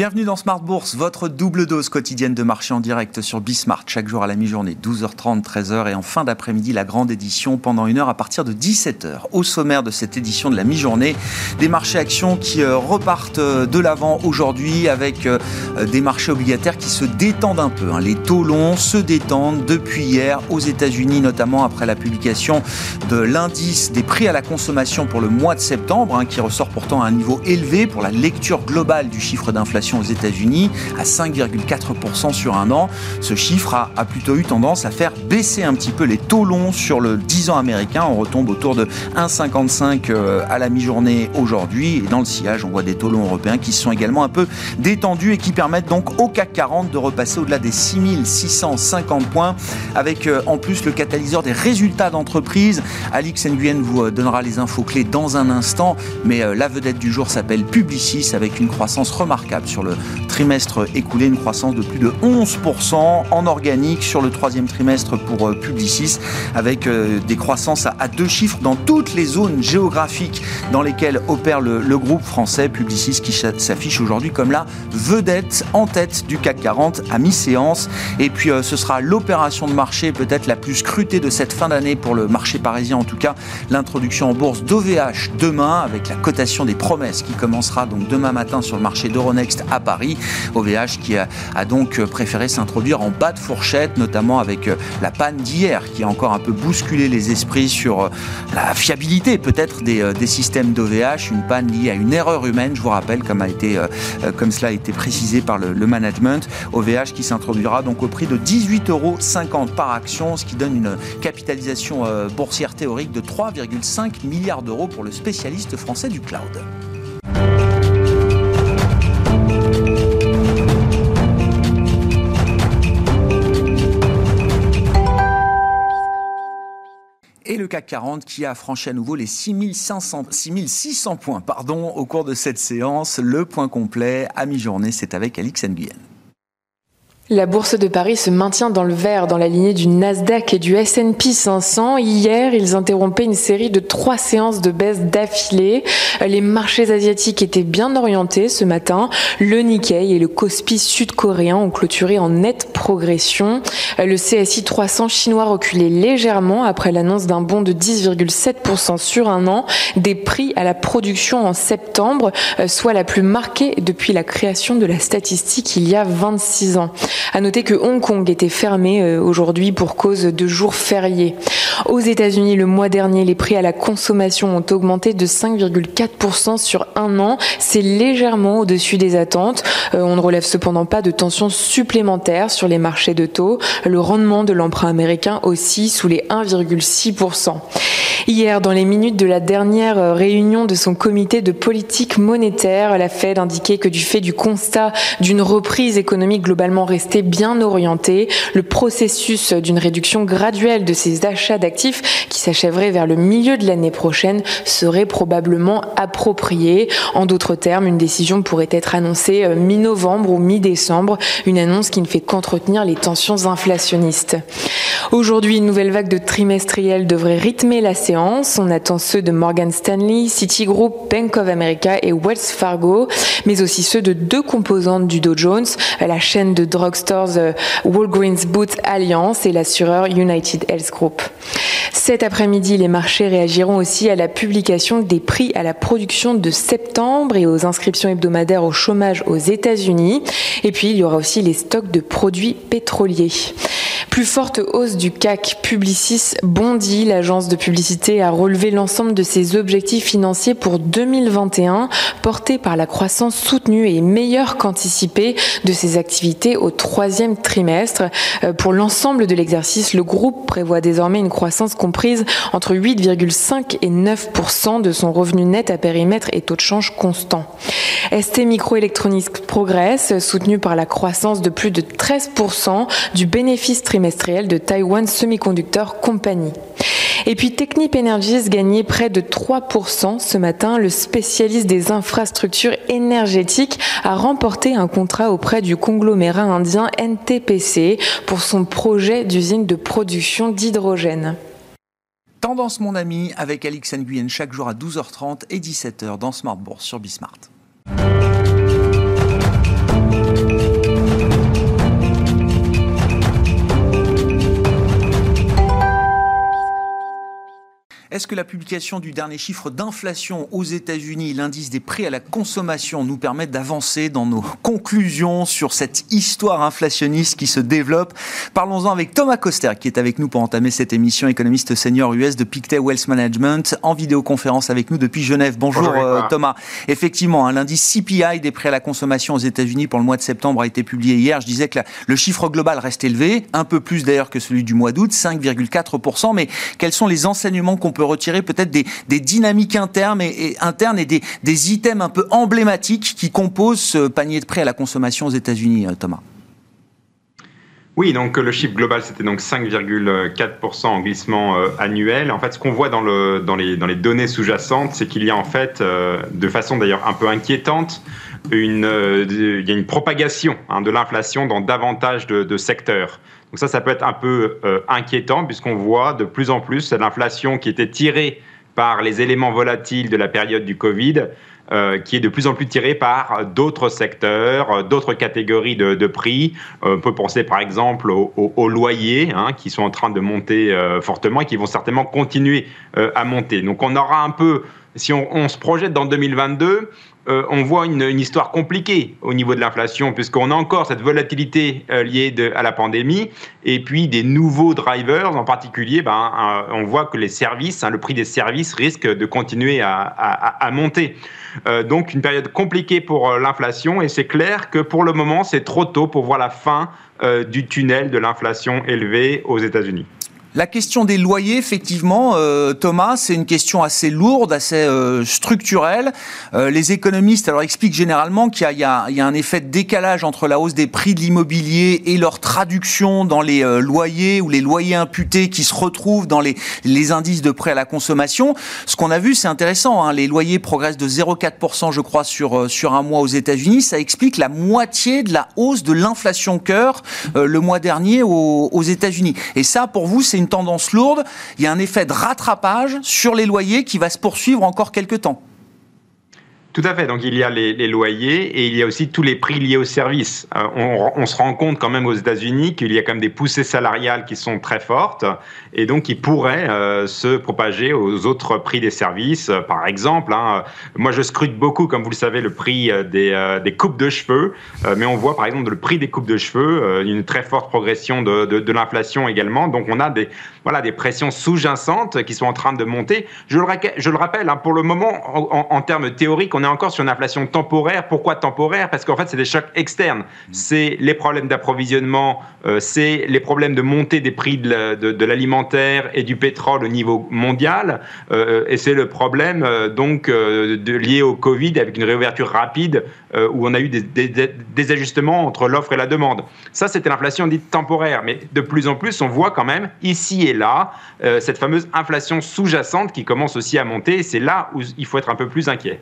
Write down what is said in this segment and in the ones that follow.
Bienvenue dans Smart Bourse, votre double dose quotidienne de marché en direct sur Bismart, chaque jour à la mi-journée, 12h30, 13h et en fin d'après-midi, la grande édition pendant une heure à partir de 17h. Au sommaire de cette édition de la mi-journée, des marchés actions qui euh, repartent euh, de l'avant aujourd'hui avec euh, des marchés obligataires qui se détendent un peu. Hein. Les taux longs se détendent depuis hier aux États-Unis, notamment après la publication de l'indice des prix à la consommation pour le mois de septembre, hein, qui ressort pourtant à un niveau élevé pour la lecture globale du chiffre d'inflation aux États-Unis à 5,4% sur un an. Ce chiffre a, plutôt eu tendance à faire baisser un petit peu les taux longs sur le 10 ans américain. On retombe autour de 1,55 euh, à la mi-journée aujourd'hui. Et dans le sillage, on voit des taux longs européens qui sont également un peu détendus et qui permettent donc au CAC 40 de repasser au-delà des 6650 points avec euh, en plus le catalyseur des résultats d'entreprise. Alix Nguyen vous euh, donnera les infos clés dans un instant, mais la vedette du jour s'appelle Publicis avec une croissance remarquable sur le trimestre écoulé, une croissance de plus de 11% en organique sur le troisième trimestre pour euh, Publicis, avec euh, des croissances à deux chiffres dans toutes les zones géographiques dans lesquelles opère le, groupe français Publicis qui s'affiche aujourd'hui comme la vedette en tête du CAC 40 à mi-séance. Et puis euh, ce sera l'opération de marché peut-être la plus scrutée de cette fin d'année pour le marché parisien en tout cas, l'introduction en bourse d'OVH demain avec la cotation des promesses qui commencera donc demain matin sur le marché d'Euronext à Paris. OVH qui a, donc préféré s'introduire en bas de fourchette, notamment avec euh, la panne d'hier qui a encore un peu bousculé les esprits sur euh, la fiabilité peut-être des, euh, systèmes d'OVH, une panne liée à une erreur humaine, je vous rappelle, comme, a été, comme cela a été précisé par le, management. OVH qui s'introduira donc au prix de 18,50 euros par action, ce qui donne une capitalisation boursière théorique de 3,5 milliards d'euros pour le spécialiste français du cloud. CAC 40 qui a franchi à nouveau les 6500, 6600 points pardon, au cours de cette séance. Le point complet à mi-journée, c'est avec Alix Nguyen. La bourse de Paris se maintient dans le vert dans la lignée du Nasdaq et du S&P 500. Hier, ils interrompaient une série de trois séances de baisse d'affilée. Les marchés asiatiques étaient bien orientés ce matin. Le Nikkei et le Kospi sud-coréen ont clôturé en nette progression. Le CSI 300 chinois reculait légèrement après l'annonce d'un bond de 10,7% sur un an des prix à la production en septembre, soit la plus marquée depuis la création de la statistique il y a 26 ans. À noter que Hong Kong était fermé euh, aujourd'hui pour cause de jours fériés. Aux États-Unis, le mois dernier, les prix à la consommation ont augmenté de 5,4% sur un an. C'est légèrement au-dessus des attentes. Euh, on ne relève cependant pas de tensions supplémentaires sur les marchés de taux. Le rendement de l'emprunt américain aussi sous les 1,6%. Hier, dans les minutes de la dernière euh, réunion de son comité de politique monétaire, la Fed indiquait que du fait du constat d'une reprise économique globalement restée bien orientée, le processus d'une réduction graduelle de ses achats d'actifs qui s'achèverait vers le milieu de l'année prochaine serait probablement approprié. En d'autres termes, une décision pourrait être annoncée euh, mi-novembre ou mi-décembre, une annonce qui ne fait qu'entretenir les tensions inflationnistes. Aujourd'hui, une nouvelle vague de trimestriels devrait rythmer la séance. On attend ceux de Morgan Stanley, Citigroup, Bank of America et Wells Fargo, mais aussi ceux de deux composantes du Dow Jones, la chaîne de drugstores euh, Walgreens Boots Alliance et l'assureur United Health Group. Cet après-midi, les marchés réagiront aussi à la publication des prix à la production de septembre et aux inscriptions hebdomadaires au chômage aux États-Unis. Et puis, il y aura aussi les stocks de produits pétroliers. Plus forte hausse du CAC, Publicis bondit. L'agence de publicité a relevé l'ensemble de ses objectifs financiers pour 2021, portés par la croissance soutenue et meilleure qu'anticipée de ses activités au troisième trimestre. Euh, pour l'ensemble de l'exercice, le groupe prévoit désormais une comprise entre 8,5 et 9% de son revenu net à périmètre et taux de change constant. ST Microelectronics progresse, soutenu par la croissance de plus de 13% du bénéfice trimestriel de Taiwan Semiconductor Company. Et puis Technip Energies gagnait près de 3% ce matin. Le spécialiste des infrastructures énergétiques a remporté un contrat auprès du conglomérat indien NTPC pour son projet d'usine de production d'hydrogène. Tendance mon ami avec Alix Nguyen chaque jour à 12h30 et 17h dans Smart Bourse sur Bismart. Est-ce que la publication du dernier chiffre d'inflation aux États-Unis, l'indice des prix à la consommation, nous permet d'avancer dans nos conclusions sur cette histoire inflationniste qui se développe? Parlons-en avec Thomas Coster, qui est avec nous pour entamer cette émission, économiste senior US de Pictet Wealth Management, en vidéoconférence avec nous depuis Genève. Bonjour, euh, Thomas. Effectivement, un l'indice CPI des prix à la consommation aux États-Unis pour le mois de septembre a été publié hier. Je disais que le chiffre global reste élevé, un peu plus d'ailleurs que celui du mois d'août, 5,4%. Mais quels sont les enseignements qu'on peut retirer peut-être des, dynamiques internes et, internes et des, items un peu emblématiques qui composent ce panier de prêts à la consommation aux États-Unis, euh, Thomas oui, donc le chiffre global, c'était donc 5,4% en glissement euh, annuel. En fait, ce qu'on voit dans, le, dans, les, données sous-jacentes, c'est qu'il y a en fait, euh, de façon d'ailleurs un peu inquiétante, une, il y a une propagation hein, de l'inflation dans davantage de secteurs. Donc ça, ça peut être un peu euh, inquiétant puisqu'on voit de plus en plus l'inflation qui était tirée par les éléments volatiles de la période du Covid, euh, qui est de plus en plus tirée par d'autres secteurs, euh, d'autres catégories de, prix. on peut penser par exemple aux, loyers hein, qui sont en train de monter fortement et qui vont certainement continuer à monter. Donc on aura un peu, si on, on se projette dans 2022, euh, on voit une, histoire compliquée au niveau de l'inflation, puisqu'on a encore cette volatilité euh, liée à la pandémie, et puis des nouveaux drivers, en particulier, ben, euh, on voit que les services, hein, le prix des services risque de continuer à, monter. donc une période compliquée pour l'inflation, et c'est clair que pour le moment, c'est trop tôt pour voir la fin du tunnel de l'inflation élevée aux États-Unis. La question des loyers, effectivement, euh, Thomas, c'est une question assez lourde, assez euh, structurelle. Euh, les économistes alors expliquent généralement qu'il y, a un effet de décalage entre la hausse des prix de l'immobilier et leur traduction dans les loyers ou les loyers imputés qui se retrouvent dans les, indices de prêt à la consommation. Ce qu'on a vu, c'est intéressant. Hein, les loyers progressent de 0,4%, je crois, sur sur un mois aux États-Unis. Ça explique la moitié de la hausse de l'inflation cœur le mois dernier aux, aux États-Unis. Et ça, pour vous, c'est une tendance lourde, il y a un effet de rattrapage sur les loyers qui va se poursuivre encore quelques temps. Tout à fait. Donc il y a les, loyers et il y a aussi tous les prix liés aux services. Euh, on, se rend compte quand même aux États-Unis qu'il y a quand même des poussées salariales qui sont très fortes et donc qui pourraient euh, se propager aux autres prix des services. Par exemple, hein, moi je scrute beaucoup, comme vous le savez, le prix euh, des, coupes de cheveux, mais on voit par exemple le prix des coupes de cheveux, une très forte progression de, l'inflation également. Donc on a des, voilà, des pressions sous-jacentes qui sont en train de monter. Je le, rappelle, hein, pour le moment, en, termes théoriques, est encore sur une inflation temporaire. Pourquoi temporaire? Parce qu'en fait, c'est des chocs externes. C'est les problèmes d'approvisionnement, euh, c'est les problèmes de montée des prix de l'alimentaire et du pétrole au niveau mondial, euh, et c'est le problème euh, donc de, lié au Covid avec une réouverture rapide où on a eu des, des ajustements entre l'offre et la demande. Ça, c'était l'inflation dite temporaire, mais de plus en plus, on voit quand même ici et là cette fameuse inflation sous-jacente qui commence aussi à monter. Et c'est là où il faut être un peu plus inquiet.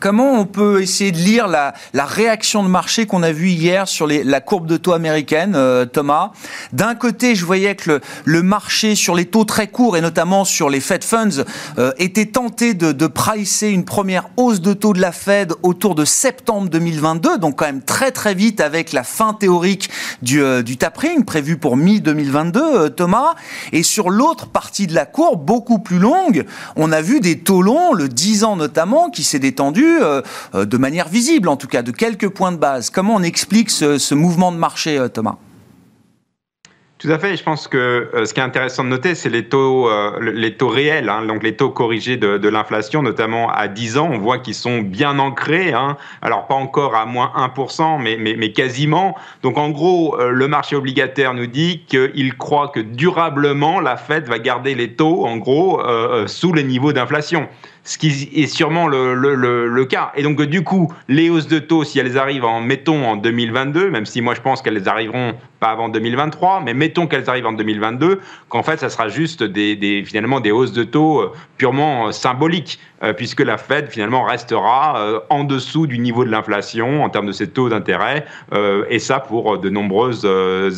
Comment on peut essayer de lire la, réaction de marché qu'on a vue hier sur la courbe de taux américaine, euh, Thomas? D'un côté, je voyais que le, marché sur les taux très courts et notamment sur les Fed Funds euh, était tenté de, pricer une première hausse de taux de la Fed autour de septembre 2022, donc quand même très très vite avec la fin théorique du, euh, tapering prévu pour mi-2022, Thomas. Et sur l'autre partie de la courbe, beaucoup plus longue, on a vu des taux longs, le 10 ans notamment, qui s'est détendu euh, euh, de manière visible, en tout cas, de quelques points de base. Comment on explique ce, mouvement de marché, euh, Thomas? Tout à fait. Je pense que ce qui est intéressant de noter, c'est les taux, réels, hein, donc les taux corrigés de, l'inflation, notamment à 10 ans. On voit qu'ils sont bien ancrés. Hein. alors, pas encore à moins 1%, mais, mais, mais quasiment. Donc, en gros, le marché obligataire nous dit qu'il croit que durablement, la Fed va garder les taux, en gros, sous les niveaux d'inflation ce qui est sûrement le, le, le, cas. Et donc, du coup, les hausses de taux, si elles arrivent en, mettons, en 2022, même si moi je pense qu'elles arriveront pas avant 2023, mais mettons qu'elles arrivent en 2022, qu'en fait, ça sera juste des, finalement des hausses de taux euh, purement euh, symboliques, puisque la Fed finalement restera en dessous du niveau de l'inflation en termes de ses taux d'intérêt, et ça pour de nombreuses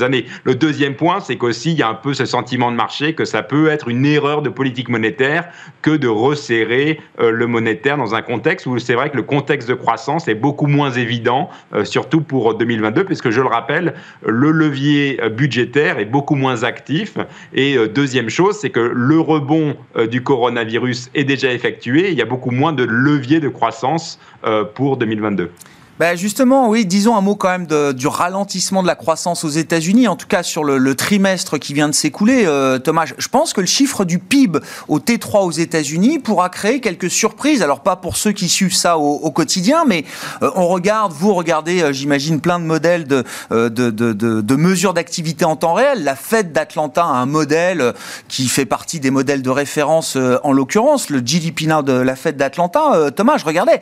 années. Le deuxième point, c'est qu'aussi il y a un peu ce sentiment de marché que ça peut être une erreur de politique monétaire que de resserrer le monétaire dans un contexte où c'est vrai que le contexte de croissance est beaucoup moins évident, surtout pour 2022, puisque je le rappelle, le levier budgétaire est beaucoup moins actif. Et euh, deuxième chose, c'est que le rebond euh, du coronavirus est déjà effectué. Il y a beaucoup moins de levier de croissance euh, pour 2022. Ben justement, oui, disons un mot quand même de, du ralentissement de la croissance aux États-Unis, en tout cas sur le, trimestre qui vient de s'écouler. Euh, Thomas, je pense que le chiffre du PIB au T3 aux États-Unis pourra créer quelques surprises. Alors pas pour ceux qui suivent ça au, quotidien, mais euh, on regarde, vous regardez, euh, j'imagine, plein de modèles de, de, de, de mesures d'activité en temps réel. La Fed d'Atlanta a un modèle qui fait partie des modèles de référence, en l'occurrence, le GDP Now de la Fed d'Atlanta. Thomas, je regardais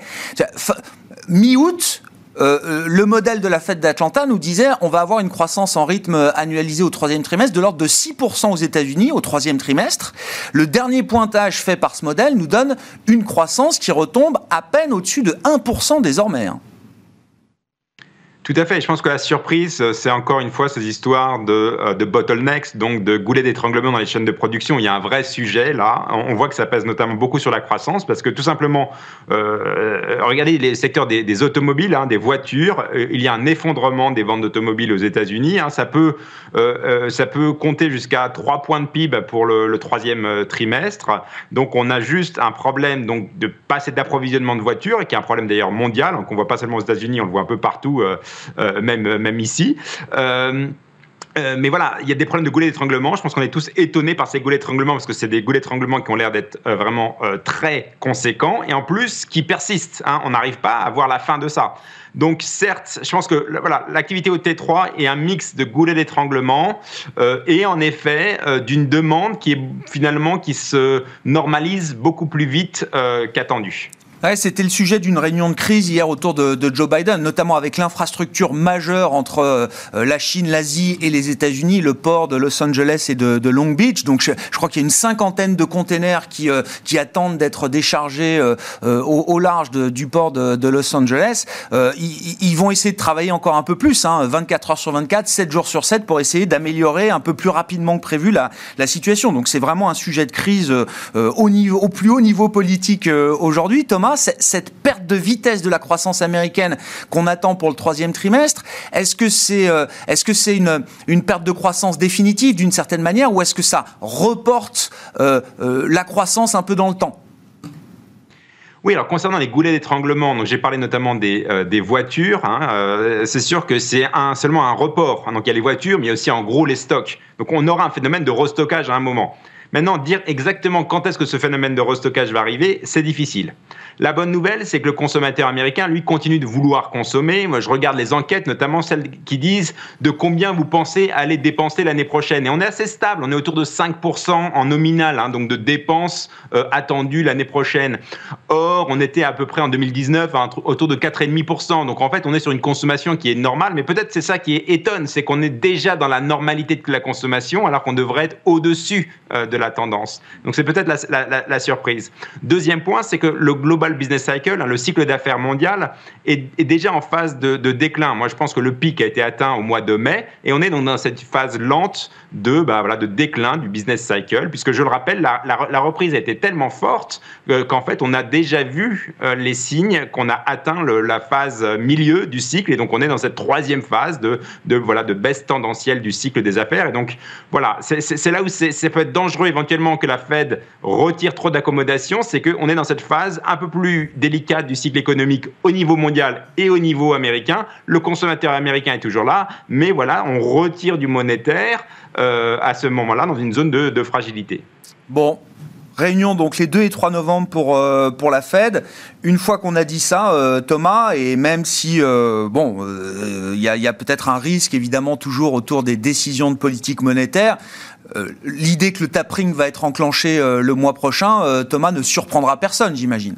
mi-août, euh, euh, le modèle de la fête d'Atlanta nous disait on va avoir une croissance en rythme annualisé au troisième trimestre de l'ordre de 6% aux États-Unis au troisième trimestre. Le dernier pointage fait par ce modèle nous donne une croissance qui retombe à peine au-dessus de 1% désormais. Hein. Tout à fait. Je pense que la surprise, euh, c'est encore une fois ces histoires de, euh, de bottlenecks, donc de goulets d'étranglement dans les chaînes de production. Il y a un vrai sujet là. On voit que ça pèse notamment beaucoup sur la croissance parce que tout simplement, euh, regardez les secteurs des, automobiles, hein, des voitures. Il y a un effondrement des ventes d'automobiles aux États-Unis. Hein. Ça peut, ça peut compter jusqu'à 3 points de PIB pour le, troisième trimestre. Donc on a juste un problème donc de pas assez d'approvisionnement de voitures et qui est un problème d'ailleurs mondial. Donc on voit pas seulement aux États-Unis, on le voit un peu partout. Même, même ici. Euh, euh, mais voilà, il y a des problèmes de goulets d'étranglement. Je pense qu'on est tous étonnés par ces goulets d'étranglement parce que c'est des goulets d'étranglement qui ont l'air d'être vraiment très conséquents et en plus qui persistent. Hein. On n'arrive pas à voir la fin de ça. Donc certes, je pense que voilà, l'activité au T3 est un mix de goulets d'étranglement et en effet d'une demande qui est finalement qui se normalise beaucoup plus vite qu'attendu. Ouais, C'était le sujet d'une réunion de crise hier autour de, Joe Biden, notamment avec l'infrastructure majeure entre euh, la Chine, l'Asie et les États-Unis, le port de Los Angeles et de, Long Beach. Donc je, crois qu'il y a une cinquantaine de containers qui, euh, attendent d'être déchargés euh, au, large du port de, Los Angeles. Ils, vont essayer de travailler encore un peu plus, hein, 24 heures sur 24, 7 jours sur 7, pour essayer d'améliorer un peu plus rapidement que prévu la, situation. Donc c'est vraiment un sujet de crise au, au plus haut niveau politique aujourd'hui. Thomas cette perte de vitesse de la croissance américaine qu'on attend pour le troisième trimestre, est-ce que c'est euh, est-ce que c'est une, une perte de croissance définitive d'une certaine manière ou est-ce que ça reporte euh, euh, la croissance un peu dans le temps? Oui, alors concernant les goulets d'étranglement, donc j'ai parlé notamment des, des voitures. Hein, c'est sûr que c'est un, seulement un report. Hein, donc il y a les voitures, mais il y a aussi en gros les stocks. Donc on aura un phénomène de restockage à un moment. Maintenant, dire exactement quand est-ce que ce phénomène de restockage va arriver, c'est difficile. La bonne nouvelle, c'est que le consommateur américain, lui, continue de vouloir consommer. Moi, je regarde les enquêtes, notamment celles qui disent de combien vous pensez aller dépenser l'année prochaine. Et on est assez stable, on est autour de 5% en nominal, hein, donc de dépenses euh, attendues l'année prochaine. Or, on était à peu près en 2019 autour de 4,5%. Donc en fait, on est sur une consommation qui est normale, mais peut-être c'est ça qui est étonne, c'est qu'on est déjà dans la normalité de la consommation, alors qu'on devrait être au-dessus euh, de la tendance. Donc c'est peut-être la, surprise. Deuxième point, c'est que le global business cycle, hein, le cycle d'affaires mondial, est, déjà en phase de, déclin. Moi, je pense que le pic a été atteint au mois de mai et on est donc dans cette phase lente de, bah, déclin du business cycle, puisque je le rappelle, la, reprise a été tellement forte euh, qu'en fait, on a déjà vu euh, les signes qu'on a atteint la phase milieu du cycle et donc on est dans cette troisième phase de, de, baisse tendancielle du cycle des affaires. Et donc, voilà, c'est là où ça peut être dangereux éventuellement que la Fed retire trop d'accommodation, c'est qu'on est dans cette phase un peu plus délicate du cycle économique au niveau mondial et au niveau américain. Le consommateur américain est toujours là, mais voilà, on retire du monétaire euh, à ce moment-là dans une zone de, fragilité. Bon, Réunion donc les 2 et 3 novembre pour, euh, pour la Fed. Une fois qu'on a dit ça, euh, Thomas, et même si, bon, il y a peut-être un risque évidemment toujours autour des décisions de politique monétaire, l'idée que le tapering va être enclenché le mois prochain, Thomas, ne surprendra personne, j'imagine.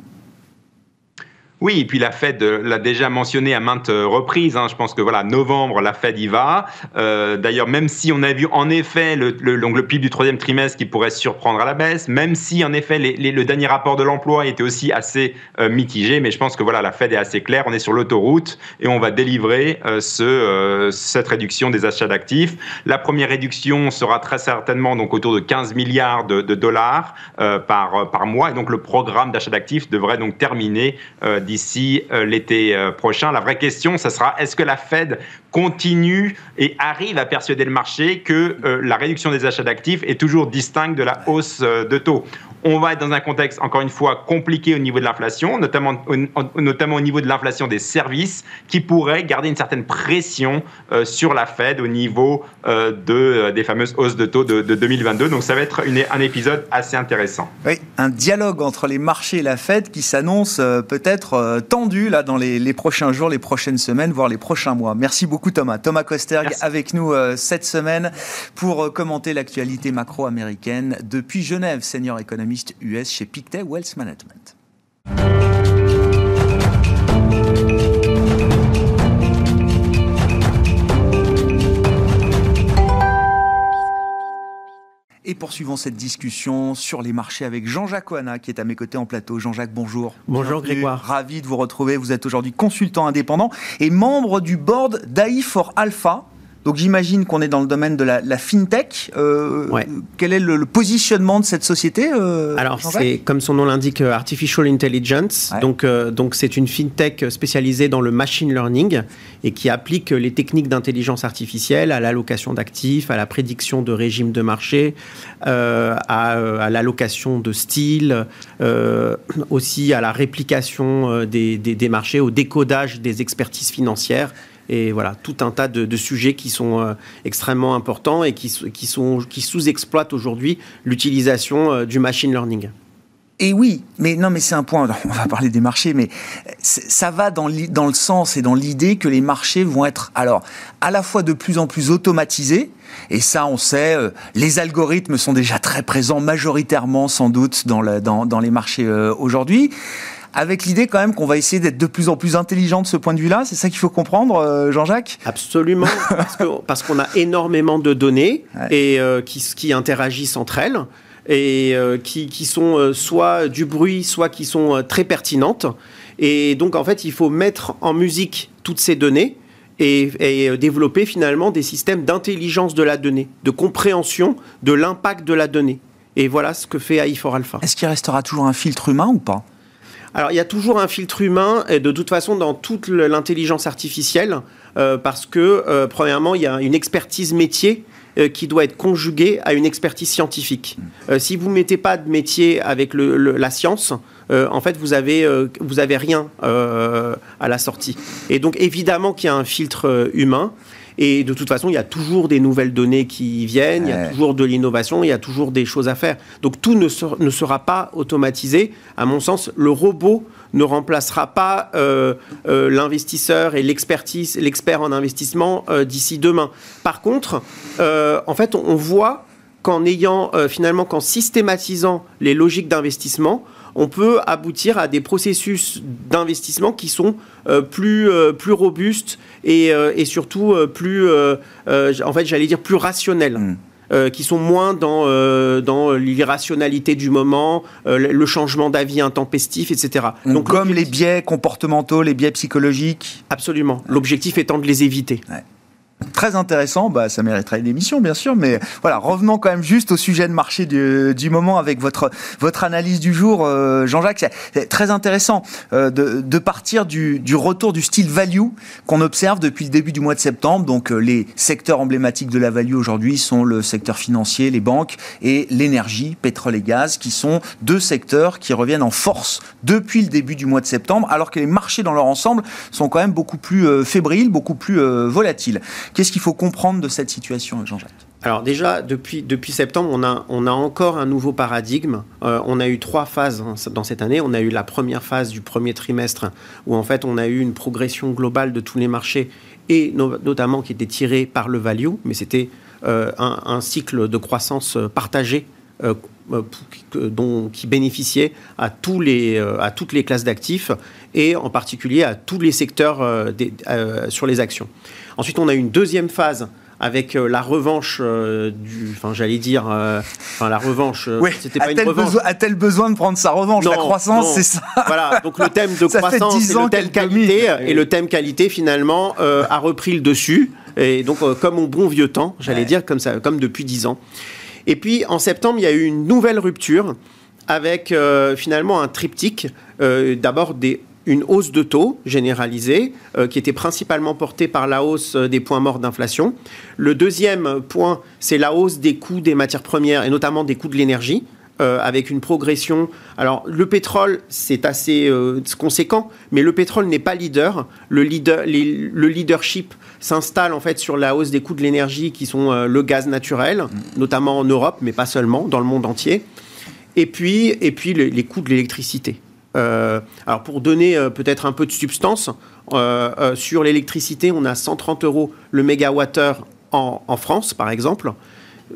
Oui, et puis la Fed l'a déjà mentionné à maintes reprises. Hein. Je pense que voilà, novembre, la Fed y va. Euh, D'ailleurs, même si on a vu en effet le, le, le, PIB du troisième trimestre qui pourrait surprendre à la baisse, même si en effet le dernier rapport de l'emploi était aussi assez euh, mitigé, mais je pense que voilà, la Fed est assez claire. On est sur l'autoroute et on va délivrer euh, ce, euh, cette réduction des achats d'actifs. La première réduction sera très certainement donc autour de 15 milliards de, de dollars euh, par par mois, et donc le programme d'achat d'actifs devrait donc terminer euh, d'ici euh, l'été euh, prochain. La vraie question, ça sera est-ce que la Fed continue et arrive à persuader le marché que la réduction des achats d'actifs est toujours distincte de la hausse de taux? On va être dans un contexte, encore une fois, compliqué au niveau de l'inflation, notamment, notamment au niveau de l'inflation des services, qui pourrait garder une certaine pression euh, sur la Fed au niveau euh, de, euh, des fameuses hausses de taux de, de, 2022. Donc ça va être une, un épisode assez intéressant. Oui, un dialogue entre les marchés et la Fed qui s'annonce euh, peut-être tendu là, dans les, les, prochains jours, les prochaines semaines, voire les prochains mois. Merci beaucoup Thomas. Thomas Kosterg Merci. avec nous cette semaine pour commenter l'actualité macro-américaine depuis Genève, senior économiste économiste US chez Pictet Wealth Management. Et poursuivons cette discussion sur les marchés avec Jean-Jacques Oana qui est à mes côtés en plateau. Jean-Jacques, bonjour. Bonjour Bienvenue. Grégoire. Ravi de vous retrouver. Vous êtes aujourd'hui consultant indépendant et membre du board d'AI for Alpha, donc j'imagine qu'on est dans le domaine de la, la fintech. Euh, ouais. Quel est le, le, positionnement de cette société euh, Alors c'est comme son nom l'indique, euh, artificial intelligence. Ouais. Donc euh, donc c'est une fintech spécialisée dans le machine learning et qui applique les techniques d'intelligence artificielle à l'allocation d'actifs, à la prédiction de régimes de marché, à, à l'allocation de style, aussi à la réplication des, des, des marchés, au décodage des expertises financières et voilà tout un tas de, sujets qui sont euh, extrêmement importants et qui, qui, sont, qui sous-exploitent aujourd'hui l'utilisation euh, du machine learning. Et oui, mais non, mais c'est un point. On va parler des marchés, mais ça va dans, dans le sens et dans l'idée que les marchés vont être alors à la fois de plus en plus automatisés. Et ça, on sait, euh, les algorithmes sont déjà très présents majoritairement, sans doute, dans, le, dans, dans les marchés aujourd'hui avec l'idée quand même qu'on va essayer d'être de plus en plus intelligent de ce point de vue-là. C'est ça qu'il faut comprendre, euh, Jean-Jacques? Absolument, parce qu'on a énormément de données ouais. et euh, qui, qui interagissent entre elles et euh, qui, qui, sont euh, soit du bruit, soit qui sont euh, très pertinentes. Et donc, en fait, il faut mettre en musique toutes ces données et, et développer finalement des systèmes d'intelligence de la donnée, de compréhension de l'impact de la donnée. Et voilà ce que fait AI4 Alpha. Est-ce qu'il restera toujours un filtre humain ou pas? Alors, il y a toujours un filtre humain, et de toute façon, dans toute l'intelligence artificielle, euh, parce que, euh, premièrement, il y a une expertise métier euh, qui doit être conjuguée à une expertise scientifique. Euh, si vous ne mettez pas de métier avec le, le, la science, en fait, vous avez, vous avez rien à la sortie. Et donc, évidemment qu'il y a un filtre humain. Et de toute façon, il y a toujours des nouvelles données qui viennent, ouais. il y a toujours de l'innovation, il y a toujours des choses à faire. Donc tout ne, ser, ne, sera pas automatisé. À mon sens, le robot ne remplacera pas euh, euh, l'investisseur et l'expertise, l'expert en investissement euh, d'ici demain. Par contre, en fait, on voit qu'en ayant finalement, qu'en systématisant les logiques d'investissement, on peut aboutir à des processus d'investissement qui sont euh, plus, euh, plus robustes et, euh, et surtout plus, en fait, j'allais dire plus rationnels. Mmh. Euh, qui sont moins dans, euh, dans l'irrationalité du moment, euh, le changement d'avis intempestif, etc. Donc, comme les biais comportementaux, les biais psychologiques Absolument. L'objectif étant de les éviter. Ouais très intéressant. Bah, ça mériterait une émission, bien sûr, mais voilà, revenons quand même juste au sujet de marché du, du moment avec votre, votre analyse du jour, euh, Jean-Jacques. C'est très intéressant euh, de, de, partir du, du, retour du style value qu'on observe depuis le début du mois de septembre. Donc, euh, les secteurs emblématiques de la value aujourd'hui sont le secteur financier, les banques et l'énergie, pétrole et gaz, qui sont deux secteurs qui reviennent en force depuis le début du mois de septembre, alors que les marchés dans leur ensemble sont quand même beaucoup plus euh, fébriles, beaucoup plus euh, volatiles. Qu'est-ce qu'il faut comprendre de cette situation, Jean-Jacques? Alors déjà, depuis, depuis septembre, on a, on a encore un nouveau paradigme. Euh, on a eu trois phases hein, dans cette année. On a eu la première phase du premier trimestre, où en fait on a eu une progression globale de tous les marchés, et no notamment qui était tirée par le value, mais c'était euh, un, un, cycle de croissance partagé dont, qui bénéficiait à, tous les, à toutes les classes d'actifs et en particulier à tous les secteurs des, sur les actions. Ensuite, on a une deuxième phase avec euh, la revanche euh, du, enfin j'allais dire, euh, enfin la revanche. c'était pas une revanche. A-t-elle besoin de prendre sa revanche La croissance, c'est ça? Voilà, donc le thème de croissance et le thème qualité et le thème qualité finalement a repris le dessus. Et donc comme au bon vieux temps, j'allais dire comme ça, comme depuis dix ans. Et puis en septembre, il y a eu une nouvelle rupture avec finalement un triptyque. D'abord des une hausse de taux généralisée euh, qui était principalement portée par la hausse euh, des points morts d'inflation. Le deuxième point, c'est la hausse des coûts des matières premières et notamment des coûts de l'énergie. Euh, avec une progression. Alors, le pétrole, c'est assez conséquent, mais le pétrole n'est pas leader. Le, leader, le leadership s'installe en fait sur la hausse des coûts de l'énergie qui sont le gaz naturel, notamment en Europe, mais pas seulement, dans le monde entier. Et puis, et puis les coûts de l'électricité. Euh, alors pour donner euh, peut-être un peu de substance, euh, sur l'électricité, on a 130 euros le mégawattheure en, en France, par exemple.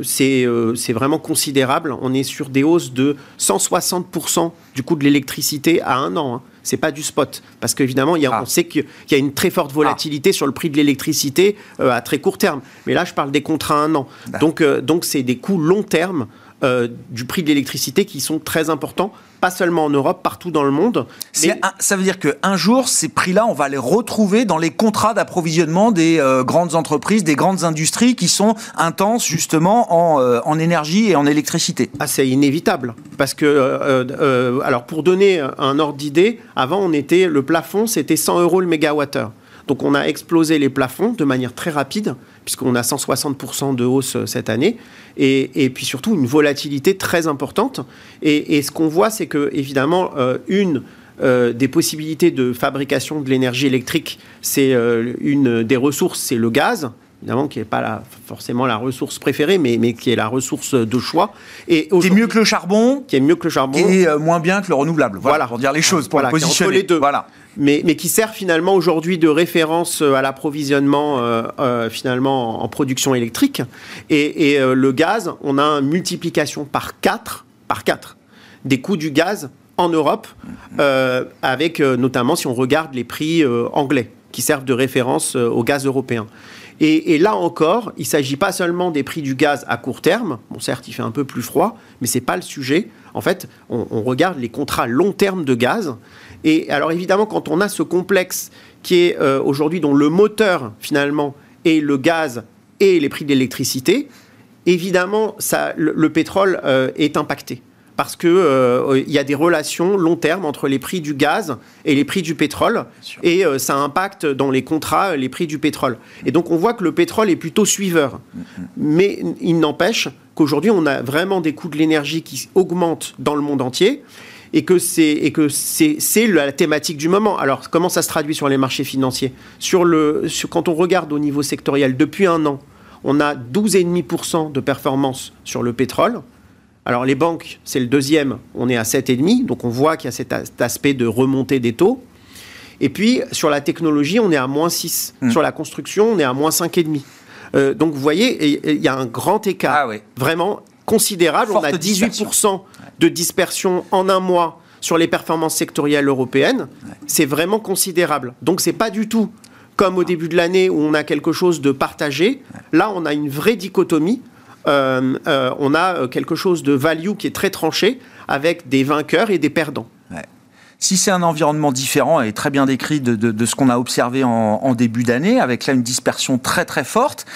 C'est vraiment considérable. On est sur des hausses de 160% du coût de l'électricité à un an. Hein. C'est pas du spot. Parce qu'évidemment, ah. on sait qu'il y a une très forte volatilité sur le prix de l'électricité à très court terme. Mais là, je parle des contrats à un an. Donc, donc c'est des coûts long terme du prix de l'électricité qui sont très importants pas seulement en Europe, partout dans le monde. ça veut dire qu'un jour, ces prix-là, on va les retrouver dans les contrats d'approvisionnement des euh, grandes entreprises, des grandes industries qui sont intenses justement en, euh, en énergie et en électricité. Ah, c'est inévitable. Parce que, euh, alors pour donner un ordre d'idée, avant, on était, le plafond, c'était 100 euros le mégawattheure. Donc on a explosé les plafonds de manière très rapide, puisqu'on a 160% de hausse euh, cette année, et, puis surtout une volatilité très importante. Et, ce qu'on voit, c'est que évidemment, euh, une euh, des possibilités de fabrication de l'énergie électrique, c'est une des ressources, c'est le gaz évidemment, qui n'est pas forcément la ressource préférée, mais, mais qui est la ressource de choix. Et qui est mieux que le charbon. Qui est mieux que le charbon. Et moins bien que le renouvelable. Voilà, pour dire les choses, pour voilà, positionner. les deux. Voilà mais, qui sert finalement aujourd'hui de référence euh, à l'approvisionnement euh, euh, finalement en production électrique. Et, le gaz, on a une multiplication par 4, par 4 des coûts du gaz en Europe, avec notamment si on regarde les prix anglais qui servent de référence au gaz européen. Et, là encore, il ne s'agit pas seulement des prix du gaz à court terme. Bon, certes, il fait un peu plus froid, mais ce n'est pas le sujet. En fait, on, regarde les contrats long terme de gaz et alors évidemment, quand on a ce complexe qui est euh, aujourd'hui dont le moteur finalement est le gaz et les prix de l'électricité, évidemment, le, pétrole euh, est impacté parce qu'il euh, y a des relations long terme entre les prix du gaz et les prix du pétrole, et ça impacte dans les contrats les prix du pétrole. Et donc on voit que le pétrole est plutôt suiveur. Mm-hmm. Mais il n'empêche qu'aujourd'hui on a vraiment des coûts de l'énergie qui augmentent dans le monde entier et que c'est et que c'est la thématique du moment. Alors comment ça se traduit sur les marchés financiers? Sur le quand on regarde au niveau sectoriel depuis un an, on a 12,5% de performance sur le pétrole. Alors les banques, c'est le deuxième, on est à 7,5, donc on voit qu'il y a cet, aspect de remontée des taux. Et puis sur la technologie, on est à moins 6. Mmh. Sur la construction, on est à moins 5,5. Euh, donc vous voyez, il y a un grand écart, ah vraiment considérable. on a 18% de dispersion en un mois sur les performances sectorielles européennes, c'est vraiment considérable. Donc c'est pas du tout comme au début de l'année où on a quelque chose de partagé. Là, on a une vraie dichotomie. Euh, euh, on a euh, quelque chose de value qui est très tranché avec des vainqueurs et des perdants. Si c'est un environnement différent et très bien décrit de, ce qu'on a observé en, début d'année, avec là une dispersion très très forte,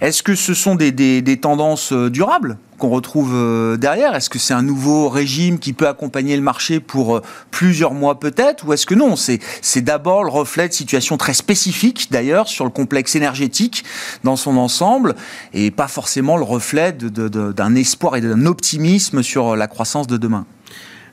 est-ce que ce sont des tendances durables qu'on retrouve euh, derrière? Est-ce que c'est un nouveau régime qui peut accompagner le marché pour euh, plusieurs mois peut-être? Ou est-ce que non C'est d'abord le reflet de situations très spécifiques d'ailleurs sur le complexe énergétique dans son ensemble et pas forcément le reflet d'un espoir et d'un optimisme sur la croissance de demain?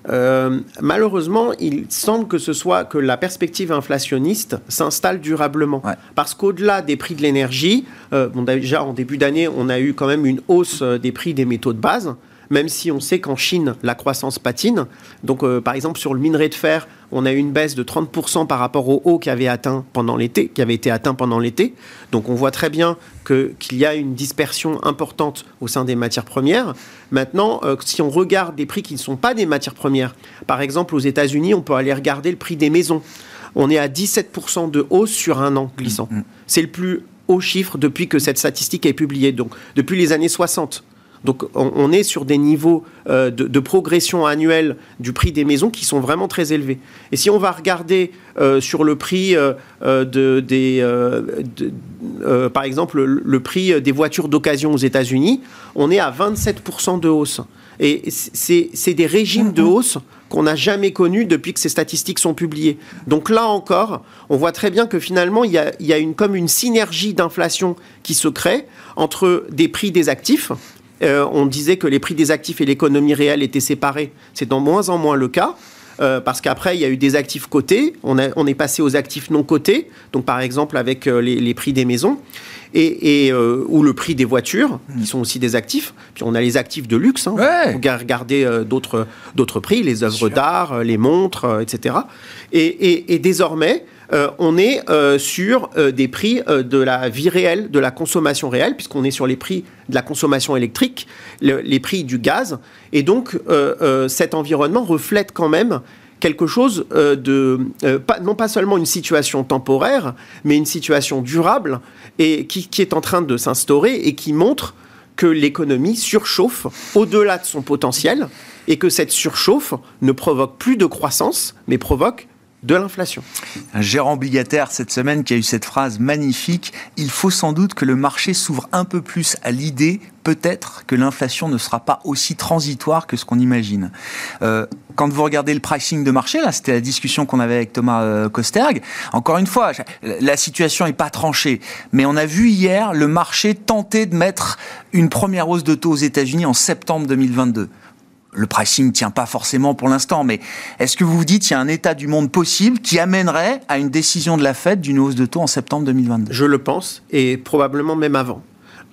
Euh, malheureusement, il semble que ce soit que la perspective inflationniste s'installe durablement. Parce qu'au-delà des prix de l'énergie, euh, déjà en début d'année, on a eu quand même une hausse euh, des prix des métaux de base. même si on sait qu'en Chine, la croissance patine. Donc, euh, par exemple, sur le minerai de fer, on a eu une baisse de 30% par rapport au haut qui avait, atteint pendant l'été, qui avait été atteint pendant l'été. Donc, on voit très bien qu'il y a une dispersion importante au sein des matières premières. Maintenant, euh, si on regarde des prix qui ne sont pas des matières premières, par exemple, aux États-Unis, on peut aller regarder le prix des maisons. On est à 17% de hausse sur un an glissant. Mm, mm. C'est le plus haut chiffre depuis que cette statistique est publiée, donc depuis les années 60. Donc on, est sur des niveaux euh, de, progression annuelle du prix des maisons qui sont vraiment très élevés. Et si on va regarder euh, sur le prix euh, de, des, par exemple, le, prix des voitures d'occasion aux États-Unis, on est à 27% de hausse. Et c'est des régimes de hausse qu'on n'a jamais connus depuis que ces statistiques sont publiées. Donc là encore, on voit très bien que finalement, il y a, il y a une, comme une synergie d'inflation qui se crée entre des prix des actifs, euh, on disait que les prix des actifs et l'économie réelle étaient séparés. C'est de moins en moins le cas. Euh, parce qu'après, il y a eu des actifs cotés, on, est passé aux actifs non cotés, donc par exemple avec euh, les, prix des maisons, et, ou le prix des voitures, qui sont aussi des actifs. Puis on a les actifs de luxe, hein. regardez d'autres prix, les œuvres d'art, les montres, etc. et désormais, euh, on est euh, sur euh, des prix de la vie réelle, de la consommation réelle, puisqu'on est sur les prix de la consommation électrique, les prix du gaz. Et donc, cet environnement reflète quand même quelque chose de, non pas seulement une situation temporaire, mais une situation durable et qui, qui est en train de s'instaurer et qui montre que l'économie surchauffe au-delà de son potentiel et que cette surchauffe ne provoque plus de croissance, mais provoque de l'inflation. Un gérant obligataire cette semaine qui a eu cette phrase magnifique, il faut sans doute que le marché s'ouvre un peu plus à l'idée peut-être que l'inflation ne sera pas aussi transitoire que ce qu'on imagine. Euh, quand vous regardez le pricing de marché, là, c'était la discussion qu'on avait avec Thomas euh, Kosterg. Encore une fois, la situation n'est pas tranchée, mais on a vu hier le marché tenter de mettre une première hausse de taux aux États-Unis en septembre 2022 le pricing ne tient pas forcément pour l'instant, mais est-ce que vous vous dites qu'il y a un état du monde possible qui amènerait à une décision de la Fed d'une hausse de taux en septembre 2022 Je le pense, et probablement même avant.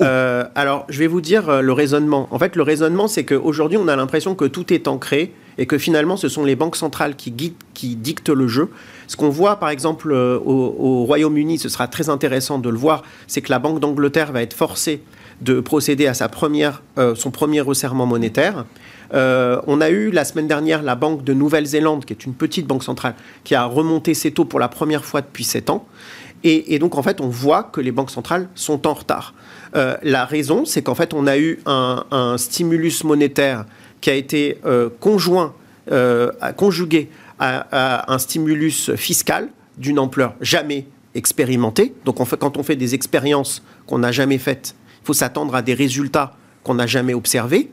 Oh. Euh, alors, je vais vous dire euh, le raisonnement. En fait, le raisonnement, c'est qu'aujourd'hui, on a l'impression que tout est ancré et que finalement, ce sont les banques centrales qui, qui dictent le jeu. Ce qu'on voit, par exemple, euh, au, Royaume-Uni, ce sera très intéressant de le voir, c'est que la Banque d'Angleterre va être forcée de procéder à sa première, son premier resserrement monétaire. Euh, on a eu la semaine dernière la Banque de Nouvelle-Zélande, qui est une petite banque centrale, qui a remonté ses taux pour la première fois depuis 7 ans. Et, donc, en fait, on voit que les banques centrales sont en retard. Euh, la raison, c'est qu'en fait, on a eu un, stimulus monétaire qui a été euh, conjoint, conjugué à, un stimulus fiscal d'une ampleur jamais expérimentée. Donc, quand on fait des expériences qu'on n'a jamais faites, il faut s'attendre à des résultats qu'on n'a jamais observés.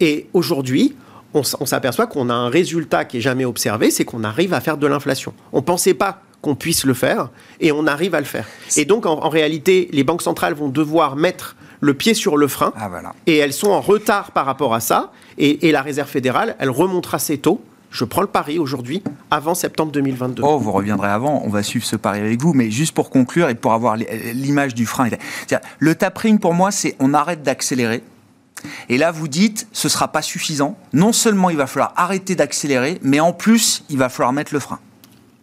Et aujourd'hui, on, s'aperçoit qu'on a un résultat qui est jamais observé, c'est qu'on arrive à faire de l'inflation. On ne pensait pas qu'on puisse le faire, et on arrive à le faire. Et donc, en, réalité, les banques centrales vont devoir mettre le pied sur le frein, ah, et elles sont en retard par rapport à ça, et, la Réserve fédérale, elle remontera ses taux. Je prends le pari aujourd'hui, avant septembre 2022. Oh, vous reviendrez avant, on va suivre ce pari avec vous, mais juste pour conclure et pour avoir l'image du frein. Le tapering, pour moi, c'est on arrête d'accélérer, et là, vous dites, ce ne sera pas suffisant. Non seulement il va falloir arrêter d'accélérer, mais en plus, il va falloir mettre le frein.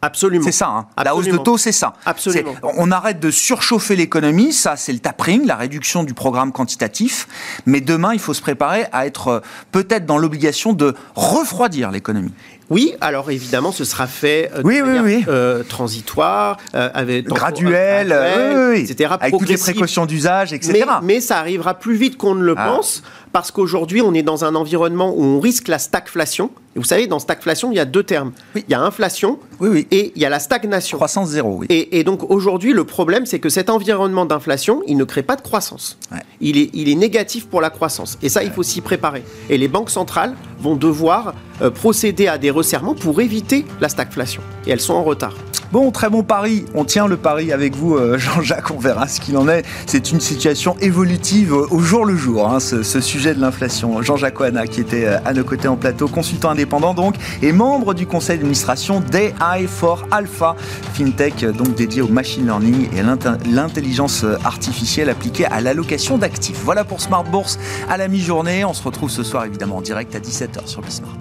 Absolument. C'est ça, hein. la hausse de taux, c'est ça. Absolument. On arrête de surchauffer l'économie, ça c'est le tapering, la réduction du programme quantitatif, mais demain il faut se préparer à être euh, peut-être dans l'obligation de refroidir l'économie. Oui, alors évidemment, ce sera fait euh, de oui, oui, euh, transitoire, avec, graduel, etc. Avec toutes les précautions d'usage, etc. Mais, ça arrivera plus vite qu'on ne le ah. pense parce qu'aujourd'hui, on est dans un environnement où on risque la stagflation. Et vous savez, dans stagflation, il y a deux termes. Il y a inflation et il y a la stagnation. Croissance zéro, oui. Et, donc aujourd'hui, le problème, c'est que cet environnement d'inflation, il ne crée pas de croissance. Il, est, il est négatif pour la croissance. Et ça, il faut s'y préparer. Et les banques centrales vont devoir euh, procéder à des resserrements pour éviter la stagflation. Et elles sont en retard. Bon, très bon pari. On tient le pari avec vous, euh, Jean-Jacques. On verra ce qu'il en est. C'est une situation évolutive au jour le jour, hein, ce, sujet de l'inflation. Jean-Jacques Oana, qui était euh, à nos côtés en plateau, consultant indépendant donc, et membre du conseil d'administration d'AI for Alpha, fintech donc dédié au machine learning et à l'intelligence artificielle appliquée à l'allocation d'actifs. Voilà pour Smart Bourse à la mi-journée. On se retrouve ce soir évidemment en direct à 17h sur Bismart.